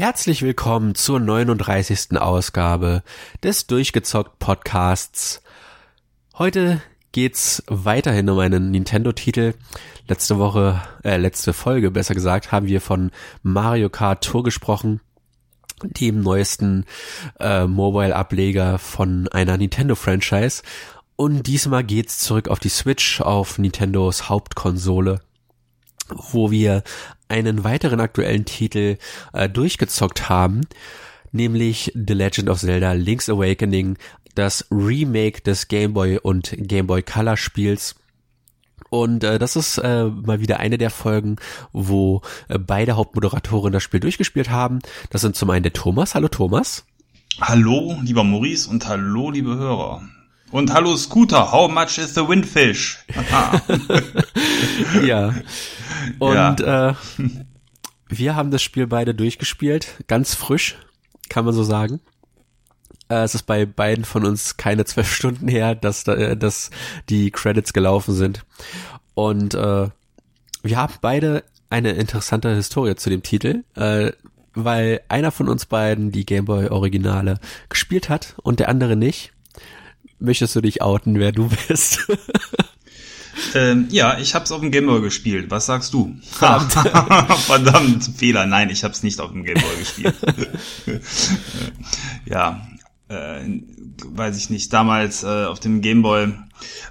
Herzlich willkommen zur 39. Ausgabe des Durchgezockt Podcasts. Heute geht's weiterhin um einen Nintendo-Titel. Letzte Woche, äh, letzte Folge besser gesagt, haben wir von Mario Kart Tour gesprochen, dem neuesten äh, Mobile-Ableger von einer Nintendo-Franchise. Und diesmal geht's zurück auf die Switch, auf Nintendos Hauptkonsole wo wir einen weiteren aktuellen Titel äh, durchgezockt haben, nämlich The Legend of Zelda Link's Awakening, das Remake des Game Boy und Game Boy Color Spiels. Und äh, das ist äh, mal wieder eine der Folgen, wo äh, beide Hauptmoderatoren das Spiel durchgespielt haben. Das sind zum einen der Thomas. Hallo Thomas. Hallo, lieber Maurice und hallo, liebe Hörer. Und hallo Scooter, how much is the windfish? ja. Und ja. Äh, wir haben das Spiel beide durchgespielt, ganz frisch, kann man so sagen. Äh, es ist bei beiden von uns keine zwölf Stunden her, dass, äh, dass die Credits gelaufen sind. Und äh, wir haben beide eine interessante Historie zu dem Titel, äh, weil einer von uns beiden die Gameboy Originale gespielt hat und der andere nicht. Möchtest du dich outen, wer du bist? Ähm, ja, ich hab's auf dem Gameboy gespielt. Was sagst du? Verdammt, Verdammt Fehler. Nein, ich hab's nicht auf dem Gameboy gespielt. ja, äh, weiß ich nicht. Damals äh, auf dem Gameboy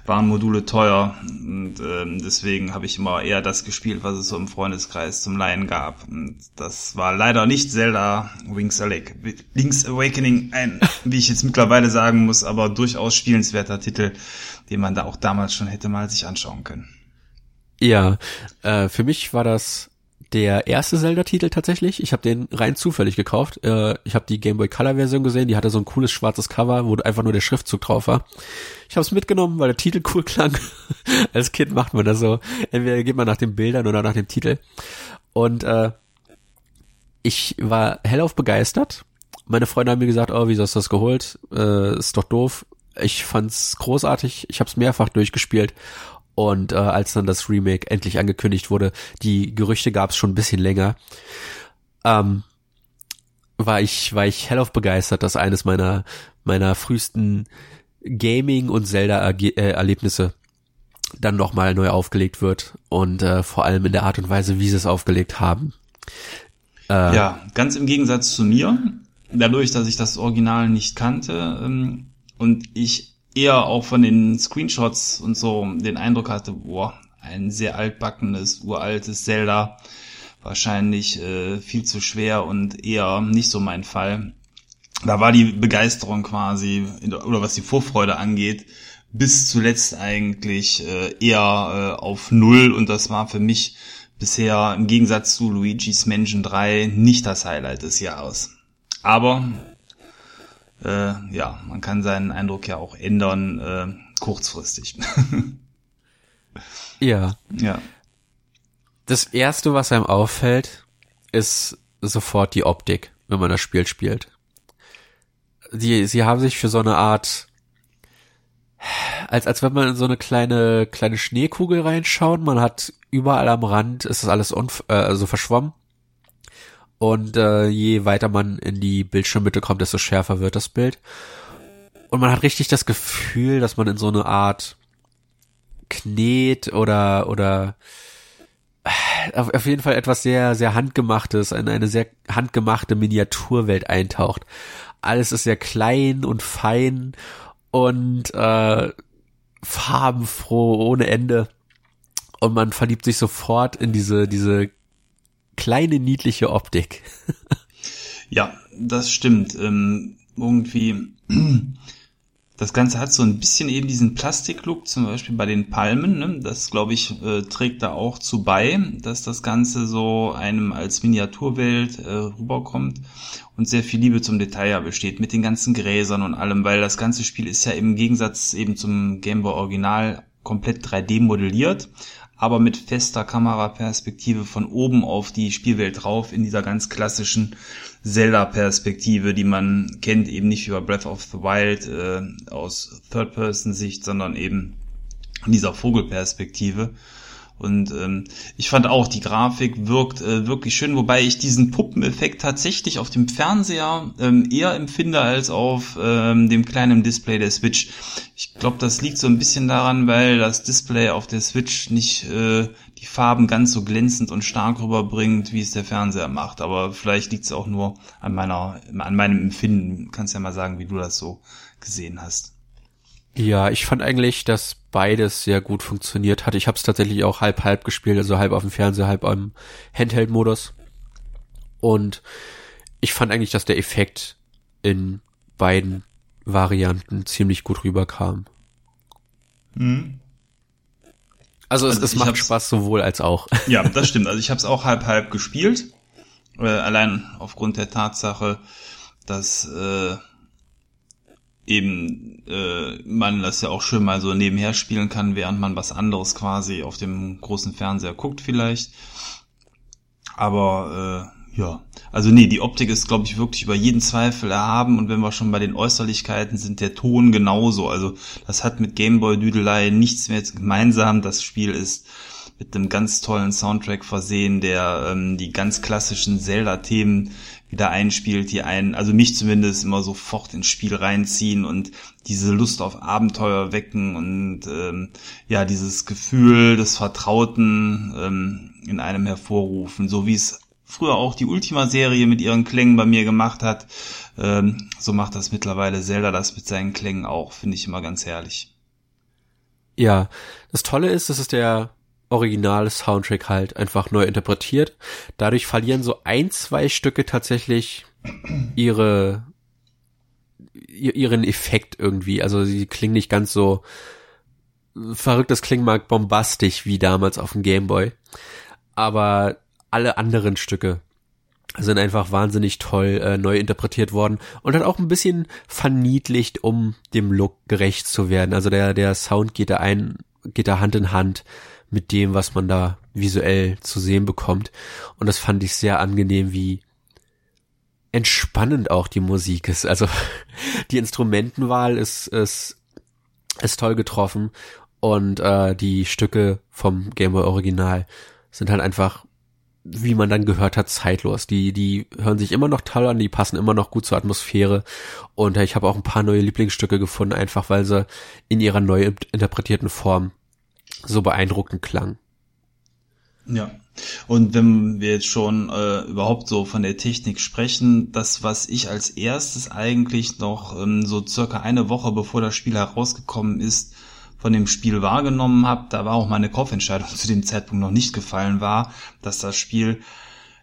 waren Module teuer und äh, deswegen habe ich immer eher das gespielt, was es so im Freundeskreis zum Laien gab. Und das war leider nicht Zelda Wings, Link's Awakening, ein, wie ich jetzt mittlerweile sagen muss, aber durchaus spielenswerter Titel den man da auch damals schon hätte mal sich anschauen können. Ja, äh, für mich war das der erste Zelda-Titel tatsächlich. Ich habe den rein zufällig gekauft. Äh, ich habe die Game Boy Color-Version gesehen, die hatte so ein cooles schwarzes Cover, wo einfach nur der Schriftzug drauf war. Ich habe es mitgenommen, weil der Titel cool klang. Als Kind macht man das so. Entweder geht man nach den Bildern oder nach dem Titel. Und äh, ich war hellauf begeistert. Meine Freunde haben mir gesagt, oh, wieso hast du das geholt? Äh, ist doch doof. Ich fand's großartig. Ich habe es mehrfach durchgespielt. Und äh, als dann das Remake endlich angekündigt wurde, die Gerüchte gab es schon ein bisschen länger, ähm, war ich war ich hellauf begeistert, dass eines meiner meiner frühesten Gaming und Zelda Erlebnisse dann nochmal neu aufgelegt wird und äh, vor allem in der Art und Weise, wie sie es aufgelegt haben. Äh, ja, ganz im Gegensatz zu mir, dadurch, dass ich das Original nicht kannte, ähm, und ich eher auch von den Screenshots und so den Eindruck hatte, boah, ein sehr altbackenes, uraltes Zelda, wahrscheinlich äh, viel zu schwer und eher nicht so mein Fall. Da war die Begeisterung quasi, oder was die Vorfreude angeht, bis zuletzt eigentlich äh, eher äh, auf Null und das war für mich bisher im Gegensatz zu Luigi's Mansion 3 nicht das Highlight des Jahres. Aber äh, ja, man kann seinen Eindruck ja auch ändern, äh, kurzfristig. ja. Ja. Das erste, was einem auffällt, ist sofort die Optik, wenn man das Spiel spielt. Die, sie haben sich für so eine Art, als, als wenn man in so eine kleine, kleine Schneekugel reinschaut, man hat überall am Rand, ist das alles unf äh, also verschwommen. Und äh, je weiter man in die Bildschirmmitte kommt, desto schärfer wird das Bild. Und man hat richtig das Gefühl, dass man in so eine Art Knet oder oder auf, jeden Fall etwas sehr sehr handgemachtes, in eine sehr handgemachte Miniaturwelt eintaucht. Alles ist sehr klein und fein und äh, farbenfroh ohne Ende und man verliebt sich sofort in diese diese kleine niedliche Optik. ja, das stimmt. Ähm, irgendwie, das Ganze hat so ein bisschen eben diesen Plastiklook, zum Beispiel bei den Palmen. Ne? Das, glaube ich, äh, trägt da auch zu bei, dass das Ganze so einem als Miniaturwelt äh, rüberkommt und sehr viel Liebe zum Detail ja besteht, mit den ganzen Gräsern und allem, weil das ganze Spiel ist ja im Gegensatz eben zum Game Boy Original komplett 3D modelliert, aber mit fester Kameraperspektive von oben auf die Spielwelt drauf in dieser ganz klassischen Zelda-Perspektive, die man kennt, eben nicht über Breath of the Wild äh, aus Third-Person-Sicht, sondern eben in dieser Vogelperspektive. Und ähm, ich fand auch, die Grafik wirkt äh, wirklich schön, wobei ich diesen Puppeneffekt tatsächlich auf dem Fernseher ähm, eher empfinde als auf ähm, dem kleinen Display der Switch. Ich glaube, das liegt so ein bisschen daran, weil das Display auf der Switch nicht äh, die Farben ganz so glänzend und stark rüberbringt, wie es der Fernseher macht. Aber vielleicht liegt es auch nur an meiner, an meinem Empfinden. Du kannst ja mal sagen, wie du das so gesehen hast. Ja, ich fand eigentlich, dass beides sehr gut funktioniert hat. Ich habe es tatsächlich auch halb halb gespielt, also halb auf dem Fernseher, halb am Handheld-Modus. Und ich fand eigentlich, dass der Effekt in beiden Varianten ziemlich gut rüberkam. Mhm. Also, es, also es macht Spaß sowohl als auch. Ja, das stimmt. Also ich habe es auch halb halb gespielt. Äh, allein aufgrund der Tatsache, dass äh, eben äh, man das ja auch schön mal so nebenher spielen kann, während man was anderes quasi auf dem großen Fernseher guckt vielleicht. Aber äh, ja, also nee, die Optik ist, glaube ich, wirklich über jeden Zweifel erhaben und wenn wir schon bei den Äußerlichkeiten sind, der Ton genauso. Also das hat mit Gameboy-Düdelei nichts mehr gemeinsam. Das Spiel ist mit einem ganz tollen Soundtrack versehen, der ähm, die ganz klassischen Zelda-Themen wieder einspielt, die einen, also mich zumindest immer sofort ins Spiel reinziehen und diese Lust auf Abenteuer wecken und ähm, ja, dieses Gefühl des Vertrauten ähm, in einem hervorrufen, so wie es früher auch die Ultima-Serie mit ihren Klängen bei mir gemacht hat. Ähm, so macht das mittlerweile Zelda das mit seinen Klängen auch, finde ich immer ganz herrlich. Ja, das Tolle ist, das ist der originale Soundtrack halt einfach neu interpretiert. Dadurch verlieren so ein, zwei Stücke tatsächlich ihre ihren Effekt irgendwie. Also sie klingen nicht ganz so verrücktes klingen mag bombastisch wie damals auf dem Gameboy. Aber alle anderen Stücke sind einfach wahnsinnig toll äh, neu interpretiert worden und hat auch ein bisschen verniedlicht, um dem Look gerecht zu werden. Also der der Sound geht da ein, geht da Hand in Hand mit dem, was man da visuell zu sehen bekommt. Und das fand ich sehr angenehm, wie entspannend auch die Musik ist. Also die Instrumentenwahl ist, ist, ist toll getroffen und äh, die Stücke vom Game Boy Original sind halt einfach, wie man dann gehört hat, zeitlos. Die, die hören sich immer noch toll an, die passen immer noch gut zur Atmosphäre. Und äh, ich habe auch ein paar neue Lieblingsstücke gefunden, einfach weil sie in ihrer neu interpretierten Form so beeindruckend klang. Ja. Und wenn wir jetzt schon äh, überhaupt so von der Technik sprechen, das, was ich als erstes eigentlich noch ähm, so circa eine Woche bevor das Spiel herausgekommen ist, von dem Spiel wahrgenommen habe, da war auch meine Kaufentscheidung zu dem Zeitpunkt noch nicht gefallen war, dass das Spiel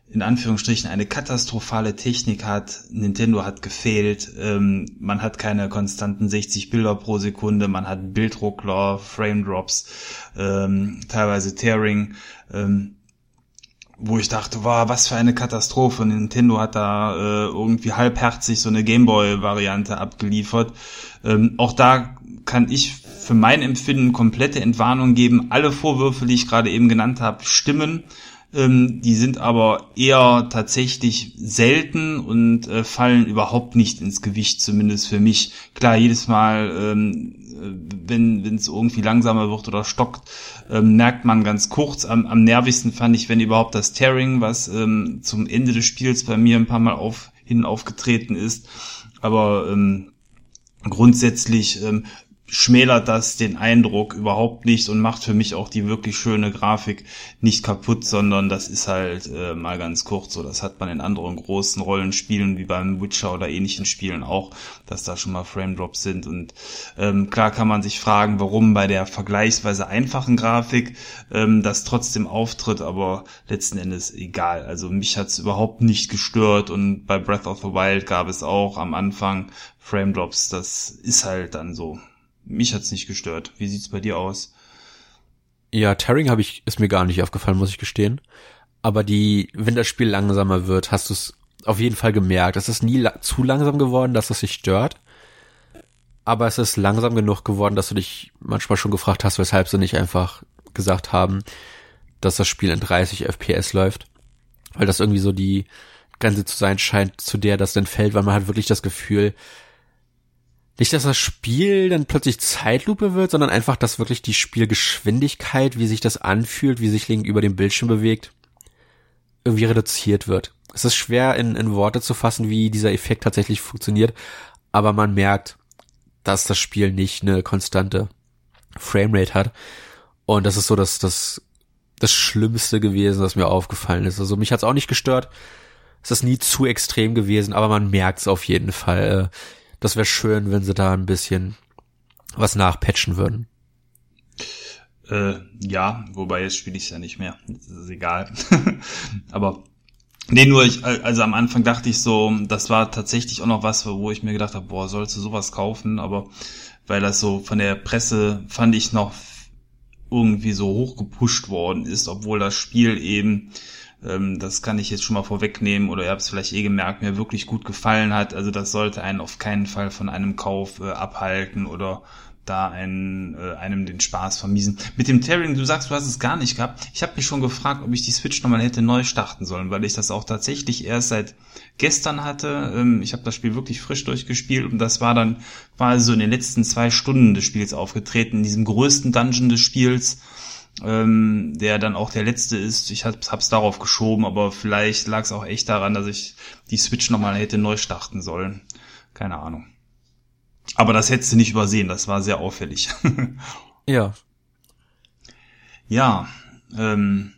in Anführungsstrichen eine katastrophale Technik hat. Nintendo hat gefehlt. Ähm, man hat keine konstanten 60 Bilder pro Sekunde. Man hat Bildruckler, Frame Drops, ähm, teilweise Tearing. Ähm, wo ich dachte, wow, was für eine Katastrophe. Nintendo hat da äh, irgendwie halbherzig so eine Gameboy-Variante abgeliefert. Ähm, auch da kann ich für mein Empfinden komplette Entwarnung geben. Alle Vorwürfe, die ich gerade eben genannt habe, stimmen. Ähm, die sind aber eher tatsächlich selten und äh, fallen überhaupt nicht ins Gewicht, zumindest für mich. Klar, jedes Mal, ähm, wenn wenn es irgendwie langsamer wird oder stockt, ähm, merkt man ganz kurz. Am, am nervigsten fand ich, wenn überhaupt das Tearing, was ähm, zum Ende des Spiels bei mir ein paar Mal auf, hin aufgetreten ist. Aber ähm, grundsätzlich ähm, schmälert das den Eindruck überhaupt nicht und macht für mich auch die wirklich schöne Grafik nicht kaputt, sondern das ist halt äh, mal ganz kurz so. Das hat man in anderen großen Rollenspielen wie beim Witcher oder ähnlichen Spielen auch, dass da schon mal Frame Drops sind. Und ähm, klar kann man sich fragen, warum bei der vergleichsweise einfachen Grafik ähm, das trotzdem auftritt, aber letzten Endes egal. Also mich hat's überhaupt nicht gestört und bei Breath of the Wild gab es auch am Anfang Frame Drops. Das ist halt dann so mich hat's nicht gestört. Wie sieht's bei dir aus? Ja, Tearing habe ich ist mir gar nicht aufgefallen, muss ich gestehen. Aber die, wenn das Spiel langsamer wird, hast du es auf jeden Fall gemerkt. Es ist nie la zu langsam geworden, dass es sich stört. Aber es ist langsam genug geworden, dass du dich manchmal schon gefragt hast, weshalb sie nicht einfach gesagt haben, dass das Spiel in 30 FPS läuft. Weil das irgendwie so die Grenze zu sein scheint, zu der das dann fällt, weil man hat wirklich das Gefühl, nicht, dass das Spiel dann plötzlich Zeitlupe wird, sondern einfach, dass wirklich die Spielgeschwindigkeit, wie sich das anfühlt, wie sich Link über den Bildschirm bewegt, irgendwie reduziert wird. Es ist schwer in, in Worte zu fassen, wie dieser Effekt tatsächlich funktioniert, aber man merkt, dass das Spiel nicht eine konstante Framerate hat. Und das ist so das, das, das Schlimmste gewesen, was mir aufgefallen ist. Also mich hat's auch nicht gestört. Es ist nie zu extrem gewesen, aber man merkt's auf jeden Fall. Das wäre schön, wenn sie da ein bisschen was nachpatchen würden. Äh, ja, wobei jetzt spiele ich ja nicht mehr. Das ist egal. aber Nee, nur ich, also am Anfang dachte ich so, das war tatsächlich auch noch was, wo ich mir gedacht habe, boah, sollst du sowas kaufen? Aber weil das so von der Presse fand ich noch irgendwie so hochgepusht worden ist, obwohl das Spiel eben, ähm, das kann ich jetzt schon mal vorwegnehmen oder ihr habt es vielleicht eh gemerkt, mir wirklich gut gefallen hat. Also das sollte einen auf keinen Fall von einem Kauf äh, abhalten oder da einen, äh, einem den Spaß vermiesen. Mit dem Tearing, du sagst, du hast es gar nicht gehabt. Ich habe mich schon gefragt, ob ich die Switch nochmal hätte neu starten sollen, weil ich das auch tatsächlich erst seit gestern hatte. Ähm, ich habe das Spiel wirklich frisch durchgespielt und das war dann quasi so in den letzten zwei Stunden des Spiels aufgetreten, in diesem größten Dungeon des Spiels, ähm, der dann auch der letzte ist. Ich hab's, hab's darauf geschoben, aber vielleicht lag es auch echt daran, dass ich die Switch nochmal hätte neu starten sollen. Keine Ahnung. Aber das hättest du nicht übersehen, das war sehr auffällig. ja. Ja, ähm,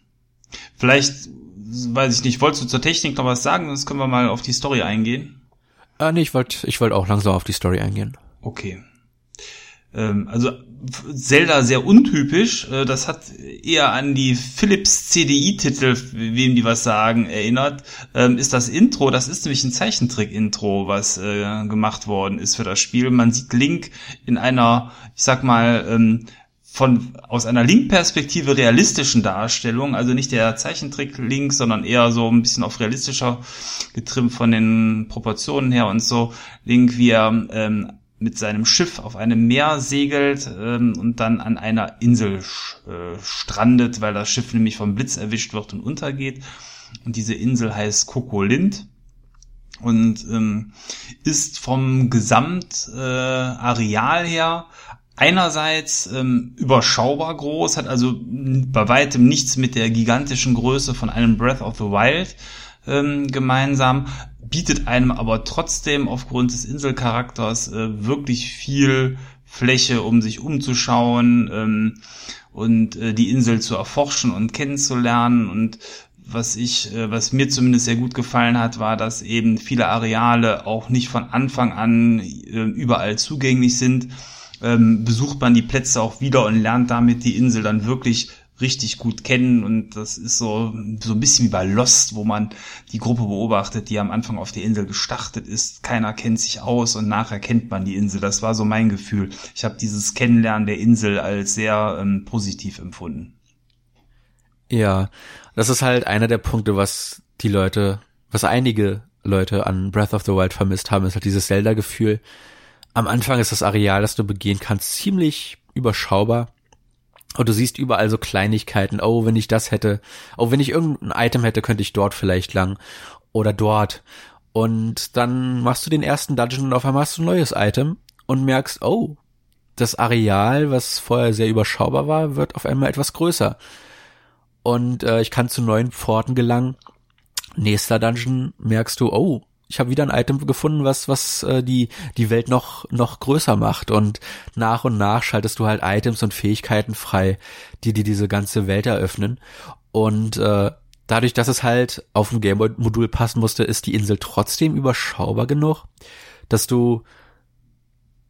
vielleicht, weiß ich nicht, wolltest du zur Technik noch was sagen? Sonst können wir mal auf die Story eingehen. Ah, nee, ich wollte ich wollt auch langsam auf die Story eingehen. Okay. Ähm, also Zelda sehr untypisch. Äh, das hat eher an die Philips CDI-Titel, wem die was sagen, erinnert. Ähm, ist das Intro, das ist nämlich ein Zeichentrick-Intro, was äh, gemacht worden ist für das Spiel. Man sieht Link in einer, ich sag mal, ähm, von aus einer Link-Perspektive realistischen Darstellung, also nicht der Zeichentrick-Link, sondern eher so ein bisschen auf realistischer getrimmt von den Proportionen her und so. Link, wie er ähm, mit seinem Schiff auf einem Meer segelt ähm, und dann an einer Insel äh, strandet, weil das Schiff nämlich vom Blitz erwischt wird und untergeht. Und diese Insel heißt Kokolind und ähm, ist vom Gesamtareal äh, her einerseits ähm, überschaubar groß, hat also bei weitem nichts mit der gigantischen Größe von einem Breath of the Wild ähm, gemeinsam, bietet einem aber trotzdem aufgrund des Inselcharakters äh, wirklich viel Fläche, um sich umzuschauen ähm, und äh, die Insel zu erforschen und kennenzulernen. Und was ich, äh, was mir zumindest sehr gut gefallen hat, war, dass eben viele Areale auch nicht von Anfang an äh, überall zugänglich sind. Ähm, besucht man die Plätze auch wieder und lernt damit die Insel dann wirklich richtig gut kennen und das ist so, so ein bisschen wie bei Lost, wo man die Gruppe beobachtet, die am Anfang auf der Insel gestartet ist. Keiner kennt sich aus und nachher kennt man die Insel. Das war so mein Gefühl. Ich habe dieses Kennenlernen der Insel als sehr ähm, positiv empfunden. Ja, das ist halt einer der Punkte, was die Leute, was einige Leute an Breath of the Wild vermisst haben, ist halt dieses Zelda-Gefühl. Am Anfang ist das Areal, das du begehen kannst, ziemlich überschaubar und du siehst überall so Kleinigkeiten. Oh, wenn ich das hätte. Oh, wenn ich irgendein Item hätte, könnte ich dort vielleicht lang. Oder dort. Und dann machst du den ersten Dungeon und auf einmal hast du ein neues Item und merkst, oh, das Areal, was vorher sehr überschaubar war, wird auf einmal etwas größer. Und äh, ich kann zu neuen Pforten gelangen. Nächster Dungeon merkst du, oh, ich habe wieder ein Item gefunden, was was äh, die die Welt noch noch größer macht und nach und nach schaltest du halt Items und Fähigkeiten frei, die dir diese ganze Welt eröffnen und äh, dadurch, dass es halt auf ein Gameboy-Modul passen musste, ist die Insel trotzdem überschaubar genug, dass du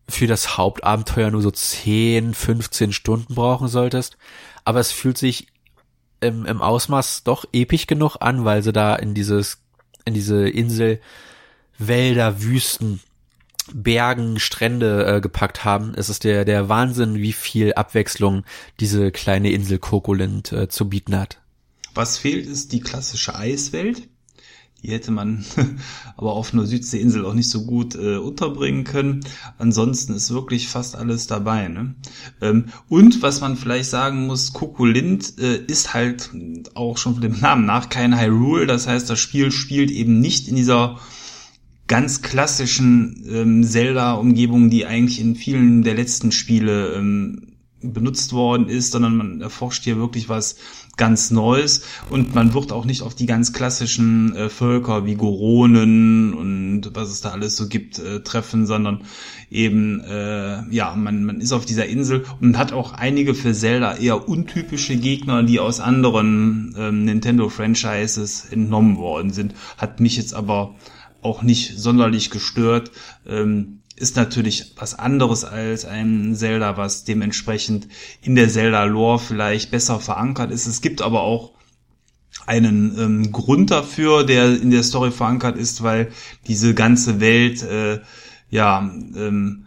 für das Hauptabenteuer nur so 10, 15 Stunden brauchen solltest. Aber es fühlt sich im, im Ausmaß doch episch genug an, weil sie da in dieses, in diese Insel Wälder, Wüsten, Bergen, Strände äh, gepackt haben. Es ist der, der Wahnsinn, wie viel Abwechslung diese kleine Insel Kokolind äh, zu bieten hat. Was fehlt, ist die klassische Eiswelt. Die hätte man aber auf einer Südseeinsel auch nicht so gut äh, unterbringen können. Ansonsten ist wirklich fast alles dabei. Ne? Ähm, und was man vielleicht sagen muss, Kokolind äh, ist halt auch schon von dem Namen nach kein Hyrule. Das heißt, das Spiel spielt eben nicht in dieser ganz klassischen ähm, Zelda-Umgebungen, die eigentlich in vielen der letzten Spiele ähm, benutzt worden ist, sondern man erforscht hier wirklich was ganz Neues und man wird auch nicht auf die ganz klassischen äh, Völker wie Goronen und was es da alles so gibt äh, treffen, sondern eben äh, ja man man ist auf dieser Insel und hat auch einige für Zelda eher untypische Gegner, die aus anderen ähm, Nintendo Franchises entnommen worden sind. Hat mich jetzt aber auch nicht sonderlich gestört. Ähm, ist natürlich was anderes als ein Zelda, was dementsprechend in der Zelda-Lore vielleicht besser verankert ist. Es gibt aber auch einen ähm, Grund dafür, der in der Story verankert ist, weil diese ganze Welt äh, ja ähm,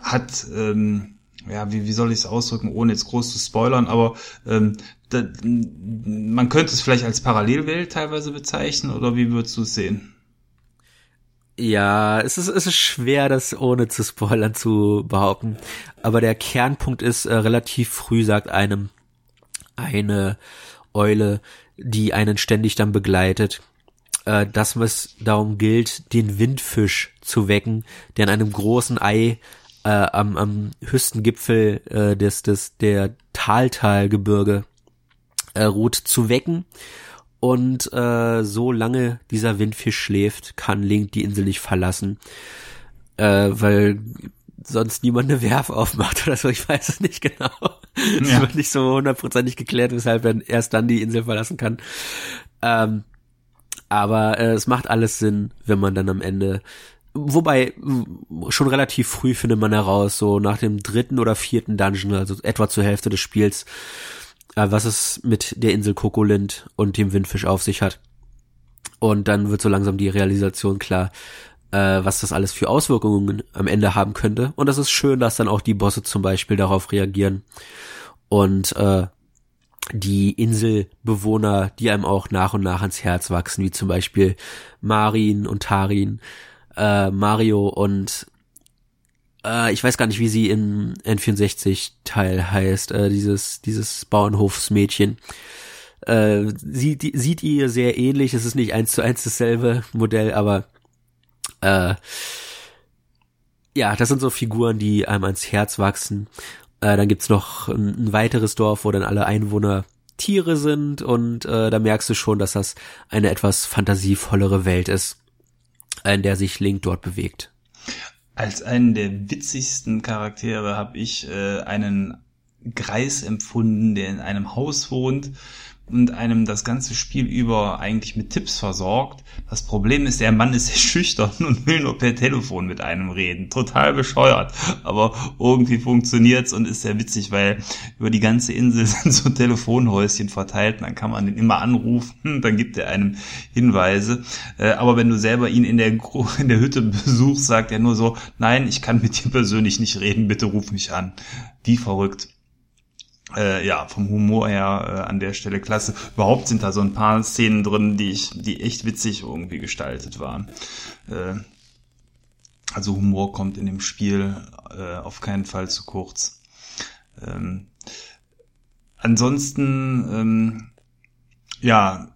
hat ähm, ja wie, wie soll ich es ausdrücken, ohne jetzt groß zu spoilern, aber ähm, da, man könnte es vielleicht als Parallelwelt teilweise bezeichnen oder wie würdest du es sehen? Ja, es ist, es ist schwer, das ohne zu spoilern zu behaupten. Aber der Kernpunkt ist, äh, relativ früh sagt einem eine Eule, die einen ständig dann begleitet, äh, dass es darum gilt, den Windfisch zu wecken, der an einem großen Ei äh, am, am höchsten Gipfel äh, des, des, der Taltalgebirge äh, ruht, zu wecken und äh, so lange dieser Windfisch schläft, kann Link die Insel nicht verlassen, äh, weil sonst niemand eine Werf aufmacht oder so. Ich weiß es nicht genau. Es ja. wird nicht so hundertprozentig geklärt, weshalb er erst dann die Insel verlassen kann. Ähm, aber äh, es macht alles Sinn, wenn man dann am Ende Wobei, schon relativ früh findet man heraus, so nach dem dritten oder vierten Dungeon, also etwa zur Hälfte des Spiels, was es mit der Insel Kokolind und dem Windfisch auf sich hat. Und dann wird so langsam die Realisation klar, äh, was das alles für Auswirkungen am Ende haben könnte. Und das ist schön, dass dann auch die Bosse zum Beispiel darauf reagieren. Und äh, die Inselbewohner, die einem auch nach und nach ans Herz wachsen, wie zum Beispiel Marin und Tarin, äh, Mario und äh, ich weiß gar nicht, wie sie im N64-Teil heißt, äh, dieses, dieses Bauernhofsmädchen. Äh, sieht, sieht ihr sehr ähnlich, es ist nicht eins zu eins dasselbe Modell, aber äh, ja, das sind so Figuren, die einem ans Herz wachsen. Äh, dann gibt's noch ein, ein weiteres Dorf, wo dann alle Einwohner Tiere sind und äh, da merkst du schon, dass das eine etwas fantasievollere Welt ist, in der sich Link dort bewegt. Als einen der witzigsten Charaktere habe ich äh, einen Greis empfunden, der in einem Haus wohnt und einem das ganze Spiel über eigentlich mit Tipps versorgt. Das Problem ist, der Mann ist sehr schüchtern und will nur per Telefon mit einem reden. Total bescheuert. Aber irgendwie funktioniert's und ist sehr witzig, weil über die ganze Insel sind so Telefonhäuschen verteilt. Dann kann man den immer anrufen, dann gibt er einem Hinweise. Äh, aber wenn du selber ihn in der, in der Hütte besuchst, sagt er nur so, nein, ich kann mit dir persönlich nicht reden, bitte ruf mich an. Wie verrückt äh, ja, vom Humor her äh, an der Stelle klasse. Überhaupt sind da so ein paar Szenen drin, die ich, die echt witzig irgendwie gestaltet waren. Äh, also Humor kommt in dem Spiel äh, auf keinen Fall zu kurz. Ähm, ansonsten, ähm, ja,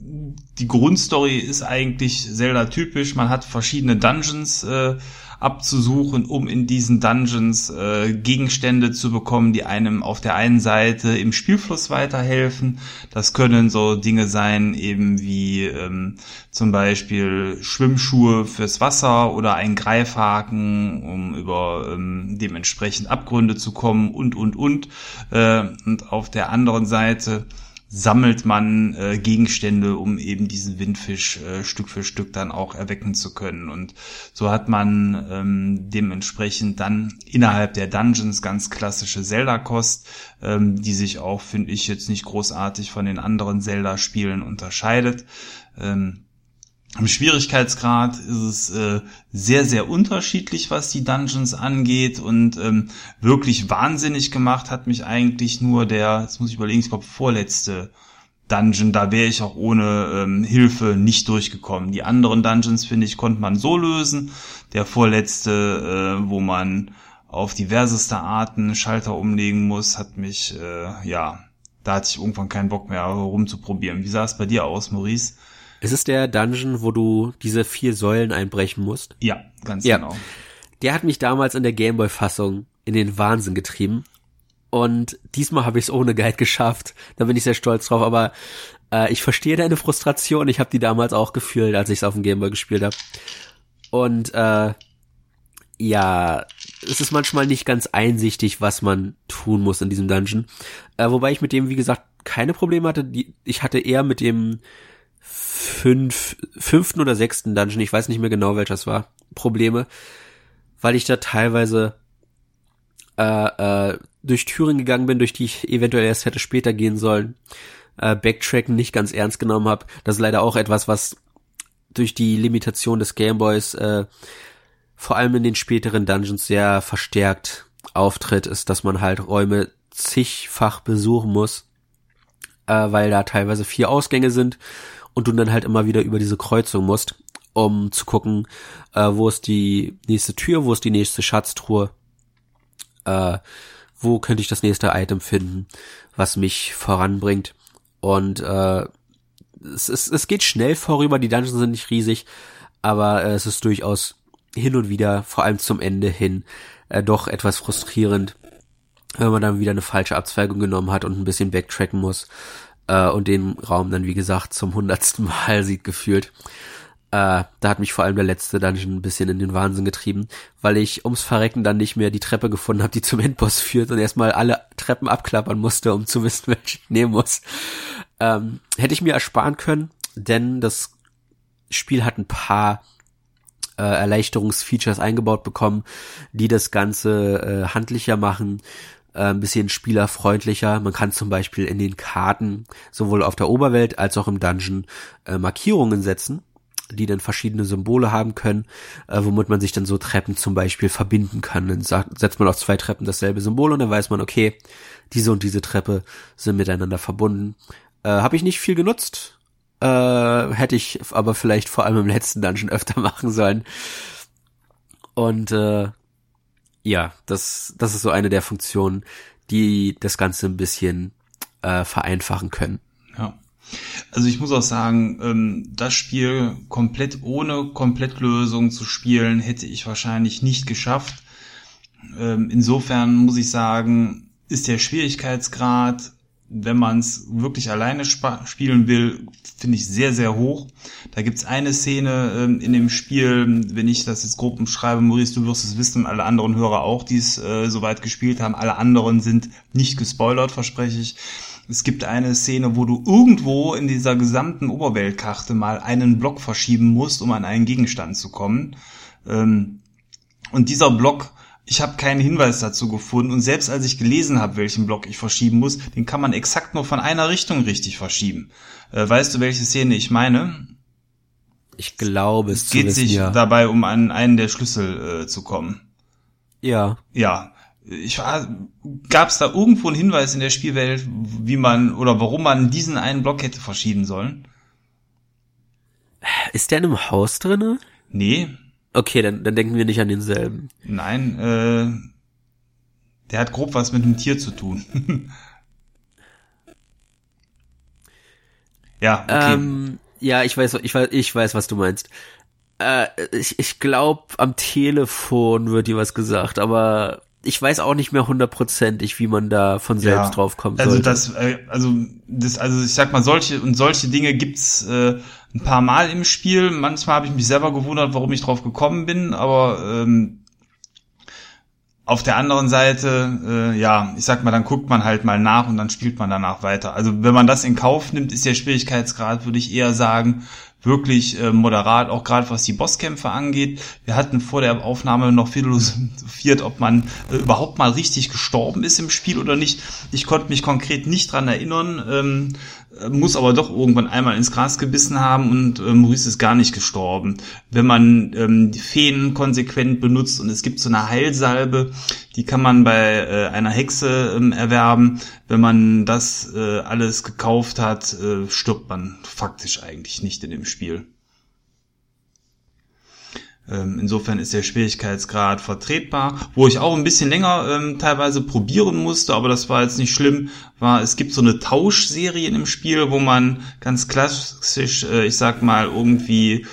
die Grundstory ist eigentlich Zelda typisch. Man hat verschiedene Dungeons äh, abzusuchen, um in diesen Dungeons äh, Gegenstände zu bekommen, die einem auf der einen Seite im Spielfluss weiterhelfen. Das können so Dinge sein, eben wie ähm, zum Beispiel Schwimmschuhe fürs Wasser oder ein Greifhaken, um über ähm, dementsprechend Abgründe zu kommen und und und. Äh, und auf der anderen Seite sammelt man äh, Gegenstände, um eben diesen Windfisch äh, Stück für Stück dann auch erwecken zu können. Und so hat man ähm, dementsprechend dann innerhalb der Dungeons ganz klassische Zelda-Kost, ähm, die sich auch, finde ich, jetzt nicht großartig von den anderen Zelda-Spielen unterscheidet. Ähm, im Schwierigkeitsgrad ist es äh, sehr, sehr unterschiedlich, was die Dungeons angeht und ähm, wirklich wahnsinnig gemacht hat mich eigentlich nur der, jetzt muss ich überlegen, ich glaube vorletzte Dungeon, da wäre ich auch ohne ähm, Hilfe nicht durchgekommen. Die anderen Dungeons, finde ich, konnte man so lösen. Der vorletzte, äh, wo man auf diverseste Arten Schalter umlegen muss, hat mich, äh, ja, da hatte ich irgendwann keinen Bock mehr rumzuprobieren. Wie sah es bei dir aus, Maurice? Ist es der Dungeon, wo du diese vier Säulen einbrechen musst? Ja, ganz ja. genau. Der hat mich damals in der Gameboy-Fassung in den Wahnsinn getrieben. Und diesmal habe ich es ohne Guide geschafft. Da bin ich sehr stolz drauf. Aber äh, ich verstehe deine Frustration. Ich habe die damals auch gefühlt, als ich es auf dem Gameboy gespielt habe. Und äh, ja, es ist manchmal nicht ganz einsichtig, was man tun muss in diesem Dungeon. Äh, wobei ich mit dem, wie gesagt, keine Probleme hatte. Die, ich hatte eher mit dem fünf, fünften oder sechsten Dungeon, ich weiß nicht mehr genau, welches war, Probleme, weil ich da teilweise äh, äh, durch Türen gegangen bin, durch die ich eventuell erst hätte später gehen sollen, äh, Backtracken nicht ganz ernst genommen habe. Das ist leider auch etwas, was durch die Limitation des Gameboys äh, vor allem in den späteren Dungeons sehr verstärkt auftritt, ist, dass man halt Räume zigfach besuchen muss, äh, weil da teilweise vier Ausgänge sind und du dann halt immer wieder über diese Kreuzung musst, um zu gucken, äh, wo ist die nächste Tür, wo ist die nächste Schatztruhe, äh, wo könnte ich das nächste Item finden, was mich voranbringt. Und äh, es, es, es geht schnell vorüber, die Dungeons sind nicht riesig, aber äh, es ist durchaus hin und wieder, vor allem zum Ende hin, äh, doch etwas frustrierend, wenn man dann wieder eine falsche Abzweigung genommen hat und ein bisschen backtracken muss äh, und den Raum dann, wie gesagt, zum hundertsten Mal sieht gefühlt. Äh, da hat mich vor allem der letzte Dungeon ein bisschen in den Wahnsinn getrieben, weil ich ums Verrecken dann nicht mehr die Treppe gefunden habe, die zum Endboss führt und erstmal alle Treppen abklappern musste, um zu wissen, welche ich nehmen muss. Ähm, hätte ich mir ersparen können, denn das Spiel hat ein paar äh, Erleichterungsfeatures eingebaut bekommen, die das Ganze äh, handlicher machen, ein bisschen spielerfreundlicher. Man kann zum Beispiel in den Karten sowohl auf der Oberwelt als auch im Dungeon äh, Markierungen setzen die dann verschiedene Symbole haben können, äh, womit man sich dann so Treppen zum Beispiel verbinden kann. Dann setzt man auf zwei Treppen dasselbe Symbol und dann weiß man, okay, diese und diese Treppe sind miteinander verbunden. Äh, Habe ich nicht viel genutzt, äh, hätte ich aber vielleicht vor allem im letzten Dungeon öfter machen sollen. Und äh, ja, das, das ist so eine der Funktionen, die das Ganze ein bisschen äh, vereinfachen können. Ja. Also ich muss auch sagen, ähm, das Spiel komplett ohne Komplettlösung zu spielen, hätte ich wahrscheinlich nicht geschafft. Ähm, insofern muss ich sagen, ist der Schwierigkeitsgrad, wenn man es wirklich alleine spielen will, finde ich sehr, sehr hoch. Da gibt's eine Szene ähm, in dem Spiel, wenn ich das jetzt grob umschreibe, Maurice, du wirst es wissen, alle anderen Hörer auch, die es äh, soweit gespielt haben, alle anderen sind nicht gespoilert, verspreche ich es gibt eine Szene, wo du irgendwo in dieser gesamten Oberweltkarte mal einen Block verschieben musst, um an einen Gegenstand zu kommen. Ähm, und dieser Block, ich habe keinen Hinweis dazu gefunden. Und selbst als ich gelesen habe, welchen Block ich verschieben muss, den kann man exakt nur von einer Richtung richtig verschieben. Äh, weißt du, welche Szene ich meine? Ich glaube, es, es geht wissen, sich ja. dabei um an einen der Schlüssel äh, zu kommen. Ja. Ja ich war, gab es da irgendwo einen Hinweis in der Spielwelt, wie man oder warum man diesen einen Block hätte verschieben sollen? Ist der in einem Haus drinne? Nee. Okay, dann, dann denken wir nicht an denselben. Nein, äh, der hat grob was mit einem Tier zu tun. ja, okay. Ähm, ja, ich weiß, ich weiß, ich weiß, was du meinst. Äh, ich ich glaube, am Telefon wird dir was gesagt, aber ich weiß auch nicht mehr hundertprozentig, wie man da von selbst ja, drauf kommt. Also das, äh, also das, also ich sag mal, solche und solche Dinge gibt's äh, ein paar Mal im Spiel. Manchmal habe ich mich selber gewundert, warum ich drauf gekommen bin, aber ähm, auf der anderen Seite, äh, ja, ich sag mal, dann guckt man halt mal nach und dann spielt man danach weiter. Also wenn man das in Kauf nimmt, ist der Schwierigkeitsgrad, würde ich eher sagen, wirklich äh, moderat, auch gerade was die Bosskämpfe angeht. Wir hatten vor der Aufnahme noch philosophiert, ob man äh, überhaupt mal richtig gestorben ist im Spiel oder nicht. Ich konnte mich konkret nicht dran erinnern. Ähm, muss aber doch irgendwann einmal ins Gras gebissen haben und äh, Maurice ist gar nicht gestorben. Wenn man ähm, die Feen konsequent benutzt und es gibt so eine Heilsalbe, die kann man bei äh, einer Hexe ähm, erwerben. Wenn man das äh, alles gekauft hat, äh, stirbt man faktisch eigentlich nicht in dem Spiel. Ähm, insofern ist der Schwierigkeitsgrad vertretbar. Wo ich auch ein bisschen länger ähm, teilweise probieren musste, aber das war jetzt nicht schlimm, war, es gibt so eine Tauschserie im Spiel, wo man ganz klassisch, äh, ich sag mal, irgendwie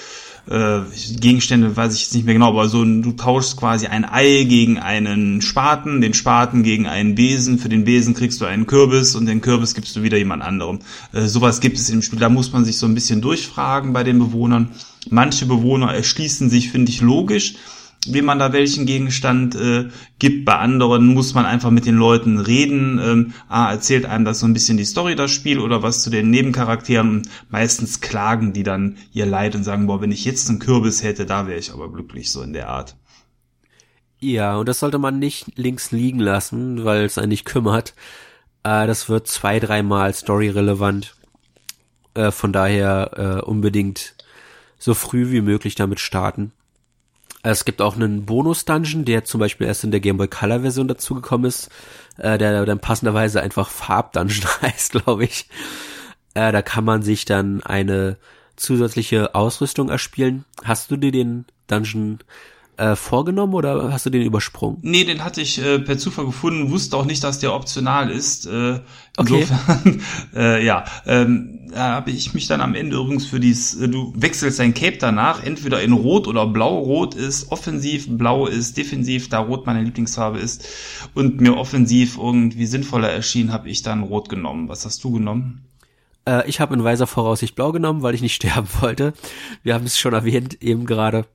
äh, Gegenstände weiß ich jetzt nicht mehr genau, aber so du tauschst quasi ein Ei gegen einen Spaten, den Spaten gegen einen Besen, für den Besen kriegst du einen Kürbis und den Kürbis gibst du wieder jemand anderem. Äh, sowas gibt es im Spiel, da muss man sich so ein bisschen durchfragen bei den Bewohnern. Manche Bewohner erschließen sich, finde ich, logisch wie man da welchen Gegenstand äh, gibt. Bei anderen muss man einfach mit den Leuten reden. Ähm, ah, erzählt einem das so ein bisschen die Story, das Spiel, oder was zu den Nebencharakteren. Meistens klagen die dann ihr Leid und sagen, boah, wenn ich jetzt einen Kürbis hätte, da wäre ich aber glücklich, so in der Art. Ja, und das sollte man nicht links liegen lassen, weil es einen nicht kümmert. Äh, das wird zwei, dreimal storyrelevant. Äh, von daher äh, unbedingt so früh wie möglich damit starten. Es gibt auch einen Bonus-Dungeon, der zum Beispiel erst in der Game Boy Color Version dazugekommen ist, äh, der dann passenderweise einfach Farb-Dungeon heißt, glaube ich. Äh, da kann man sich dann eine zusätzliche Ausrüstung erspielen. Hast du dir den Dungeon äh, vorgenommen oder hast du den übersprungen? Nee, den hatte ich äh, per Zufall gefunden, wusste auch nicht, dass der optional ist. Äh, insofern, okay. äh, ja, ähm, da habe ich mich dann am Ende übrigens für dies, äh, du wechselst dein Cape danach, entweder in Rot oder Blau. Rot ist offensiv, Blau ist defensiv, da Rot meine Lieblingsfarbe ist und mir offensiv irgendwie sinnvoller erschien, habe ich dann Rot genommen. Was hast du genommen? Äh, ich habe in weiser Voraussicht Blau genommen, weil ich nicht sterben wollte. Wir haben es schon erwähnt eben gerade.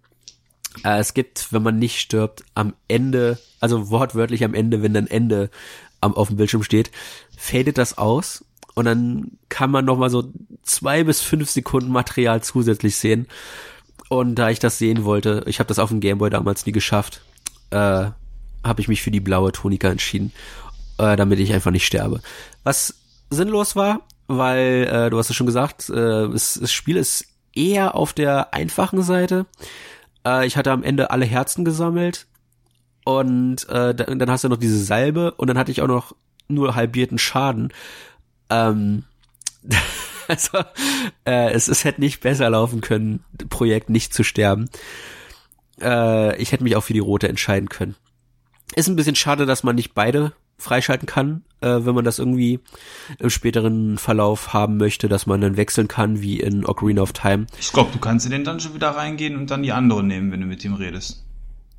Äh, es gibt, wenn man nicht stirbt, am Ende, also wortwörtlich am Ende, wenn dann Ende am, auf dem Bildschirm steht, fadet das aus und dann kann man noch mal so zwei bis fünf Sekunden Material zusätzlich sehen. Und da ich das sehen wollte, ich habe das auf dem Gameboy damals nie geschafft, äh, habe ich mich für die blaue Tonika entschieden, äh, damit ich einfach nicht sterbe. Was sinnlos war, weil äh, du hast es schon gesagt, äh, es, das Spiel ist eher auf der einfachen Seite. Äh, ich hatte am Ende alle Herzen gesammelt und äh, dann, dann hast du noch diese Salbe und dann hatte ich auch noch nur halbierten Schaden. Ähm, also äh, es, es hätte nicht besser laufen können, Projekt nicht zu sterben. Äh, ich hätte mich auch für die rote entscheiden können. Ist ein bisschen schade, dass man nicht beide freischalten kann, äh, wenn man das irgendwie im späteren Verlauf haben möchte, dass man dann wechseln kann, wie in Ocarina of Time. Ich glaube, du kannst in den Dungeon wieder reingehen und dann die andere nehmen, wenn du mit ihm redest.